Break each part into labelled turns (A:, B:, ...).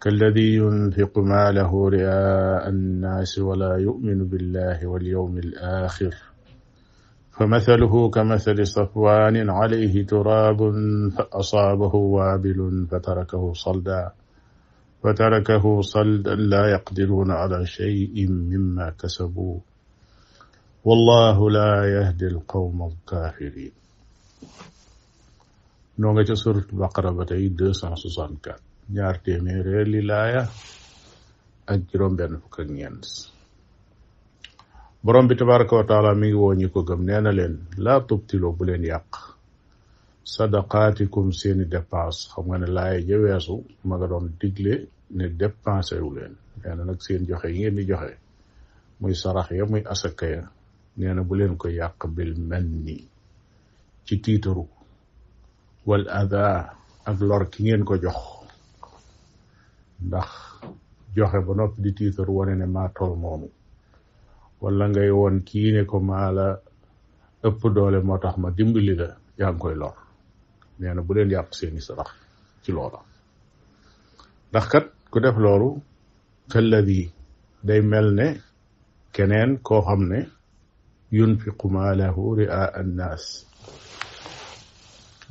A: كالذي ينفق ماله رئاء الناس ولا يؤمن بالله واليوم الآخر فمثله كمثل صفوان عليه تراب فأصابه وابل فتركه صلدا فتركه صلدا لا يقدرون على شيء مما كسبوا والله لا يهدي القوم الكافرين noo nga ca surat baqara ba tey deux cent soixante quatre ñaar téeméer li laaya ak juróom benn fukk ak ñeent borom bi tabaraka wa taala mi ngi woo ñi ko gëm nee na leen laa tubtiloo bu leen yàq sadaqaatikum seeni dépense xam nga ne laaya ja weesu ma nga doon digle ne dépensé wu leen nee na nag seen joxe yi ngeen di joxe muy sarax ya muy asaka ya nee na bu leen ko yàq bil mel nii ci tiitaru wal ada ak lor ki ngeen ko jox ndax joxe ba noppi di tiitaru wane ne maa toll noonu wala ngay woon kii ne ko maa la ëpp doole moo tax ma dimbali la yaa ngi koy lor nee na bu leen yàq seeni sarax ci loola ndax kat ku def loolu kalladi day mel ne keneen koo xam ne yunfiqu maalahu ria annaas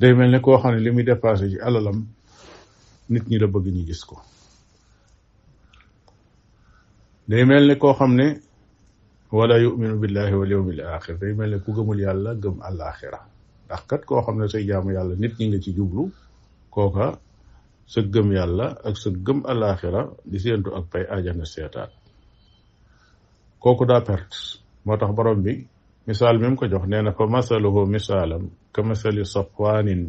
A: day mel ne koo xam ne li muy dépensé ci alalam nit ñi la bëgg ñu gis ko day mel ne koo xam ne wala yuminu billahi wal yawmil axir day mel ne ku gëmul yàlla gëm àllaaxira ndax kat koo xam ne say jaamu yàlla nit ñi nga ci jublu kooka sa gëm yàlla ak sa gëm àllaaxira di séentu ak pay ajana seetaat kooku daa perte moo tax borom bi misaal mi mu ko jox nee na fa masaluhu misaalam ka masali safwaanin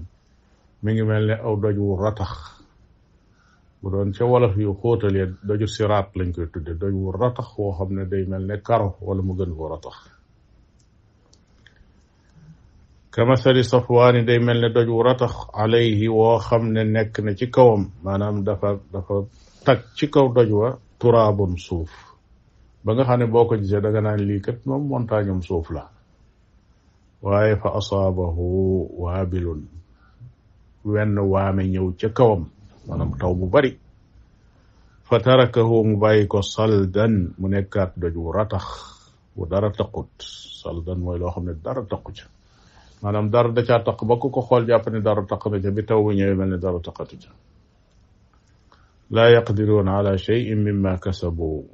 A: mi ngi mel ne aw doj wu ratax bu doon ca wolof yu xóotalee doju siraat lañ koy tudde doj wu ratax woo xam ne day mel ne karo wala mu gën koo ratax ka masali safwaani day mel ne doj wu ratax alayhi woo xam ne nekk na ci kawam maanaam dafa dafa tag ci kaw doj wa turaabun suuf ba nga xam ne boo ko gisee da nga naan lii kat moom montagne am suuf la waaye fa asaabahu waabilun wenn waame ñëw ca kawam maanaam taw bu bari fa tarakahu mu bàyyi ko saldan mu nekkaat doj wu ratax bu dara taqut saldan mooy loo xam ne dara taqu ca maanaam dara da caa taq ba ku ko xool jàpp ne dara taq na ca bi taw bu ñëwee mel ne dara taqatu ca laa yaqdiruuna ala cheyin mimma kasabu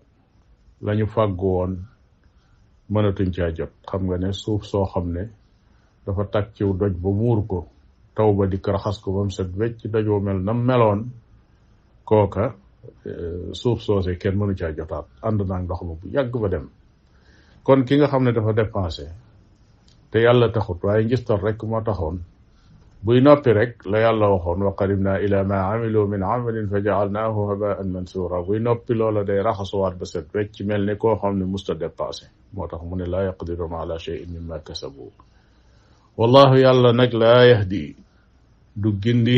A: la ñu fàggu woon mënatuñ caa jot xam nga ne suuf soo xam ne dafa tàkk ciw doj ba muur ko taw ba dikk raxas ko ba mu set wecc doj wa mel na meloon kooka euh, suuf soose kenn mënu caa jotaat ànd naa ndox ma bu yàgg ba dem kon ki nga xam ne dafa dépensé te yàlla taxut waaye ngistal rek moo taxoon buy noppi rek la yàlla waxoon wa qadimna ila ma amilu min amalin fa jaalnaahu habaan mansura buy noppi loola day raxasuwaat ba set wecc mel ni koo xam ne musta dépensé moo tax mu ne laa yaqdiruna ala cheyin mimma kasabu wallahu yàlla nag laa yahdi du gindi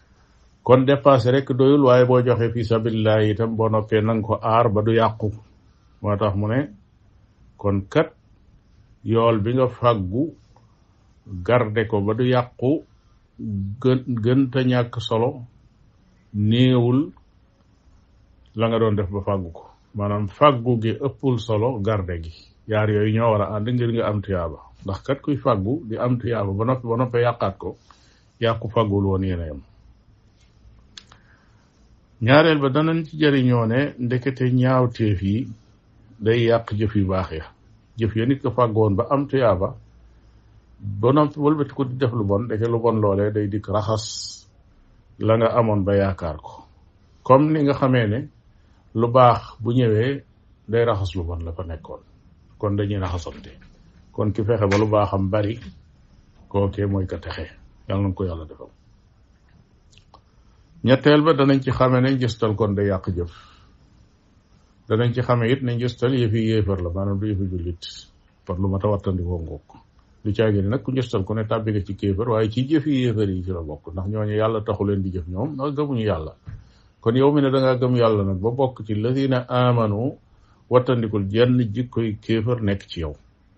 A: kon dépassé rek doyul waaye boo joxe fi sabilillah itam boo noppee nanga ko aar ba du yàqu moo tax mu ne kon kat yool bi nga fàggu garde ko ba du yàqu gën gën te ñàkk solo néewul la nga doon def ba fàggu ko maanaam fàggu gi ëppul solo garde gi yaar yooyu ñoo war a ànd ngir nga am tuyaaba ndax kat kuy fàggu di am tuyaaba ba noppi ba noppee yàqaat ko yaa ko fàggul woon yéen a yem ñaareel ba danañ ci jëriñoo ne ndekete ñaawteef yi day yàq jëf yu baax ya jëf ya nit ko fàggoon ba am tuyaaba ba noppi wëlbati ko di def lu bon ndeke lu bon loolee day dikk raxas la nga amoon ba yaakaar ko comme ni nga xamee ne lu baax bu ñëwee day raxas lu bon la fa nekkoon kon dañuy raxasante kon ki fexe ba lu baaxam bari kookee mooy ka texe yàlla na ko yàlla defal ñetteel ba danañ ci xame ne njëstal kon day yàq jëf danañ ci xame it ne njëstal yëfi yéefar la maanaam du yëfi jullit par lu ma ta wattandikoo ngoog lu caagi ne nag ku njëstal ku ne tàbbi nga ci kéefar waaye ci jëfi yéefar yi ci la bokk ndax ñooñu yàlla taxu leen di jëf ñoom ndax gëmuñu yàlla kon yow mi ne da ngaa gëm yàlla nag ba bokk ci lazina amanu wattandikul jenn jikkoy kéefar nekk ci yow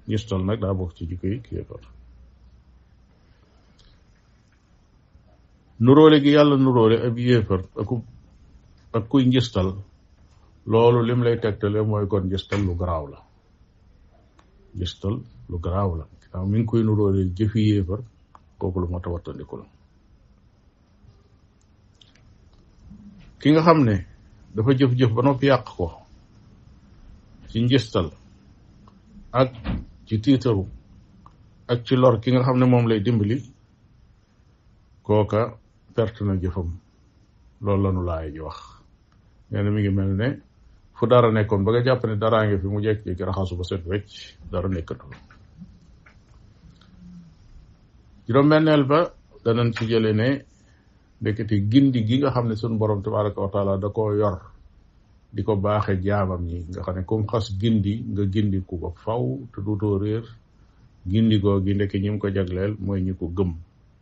A: njistal nag daa bokk ci jikko yi kéefar nuróole gi yàlla nuróole ab yéefar aku ak kuy njistal loolu lim lay tegtale mooy kon njistal lu garaaw la njistal lu garaaw la waaw mi ngi koy nuróole jëfi yéefar kooku lu mat a wattandiku la ki nga xam ne dafa jëf-jëf ba noppi yàq ko ci njistal ak ci tiitaru ak ci lor ki nga xam ne moom lay dimbali kooka perte na jëfam loolu lanu laay ji wax nee na mi ngi mel ne fu dara nekkoon ba nga jàpp ne daraa ngi fi mu jekk-jekki raxasu ba set wecc dara nekkatu juróom-benneel ba danañ ci jële ne ndekete gindi gi nga xam ne suñu borom tabaraka wa taala da koo yor di ko baaxe jaamam ñi nga xam ne comme xas gindi nga gindi ku ko faw te duutoo réer gindi goo gi ndekki ñi mu ko jagleel mooy ñi ko gëm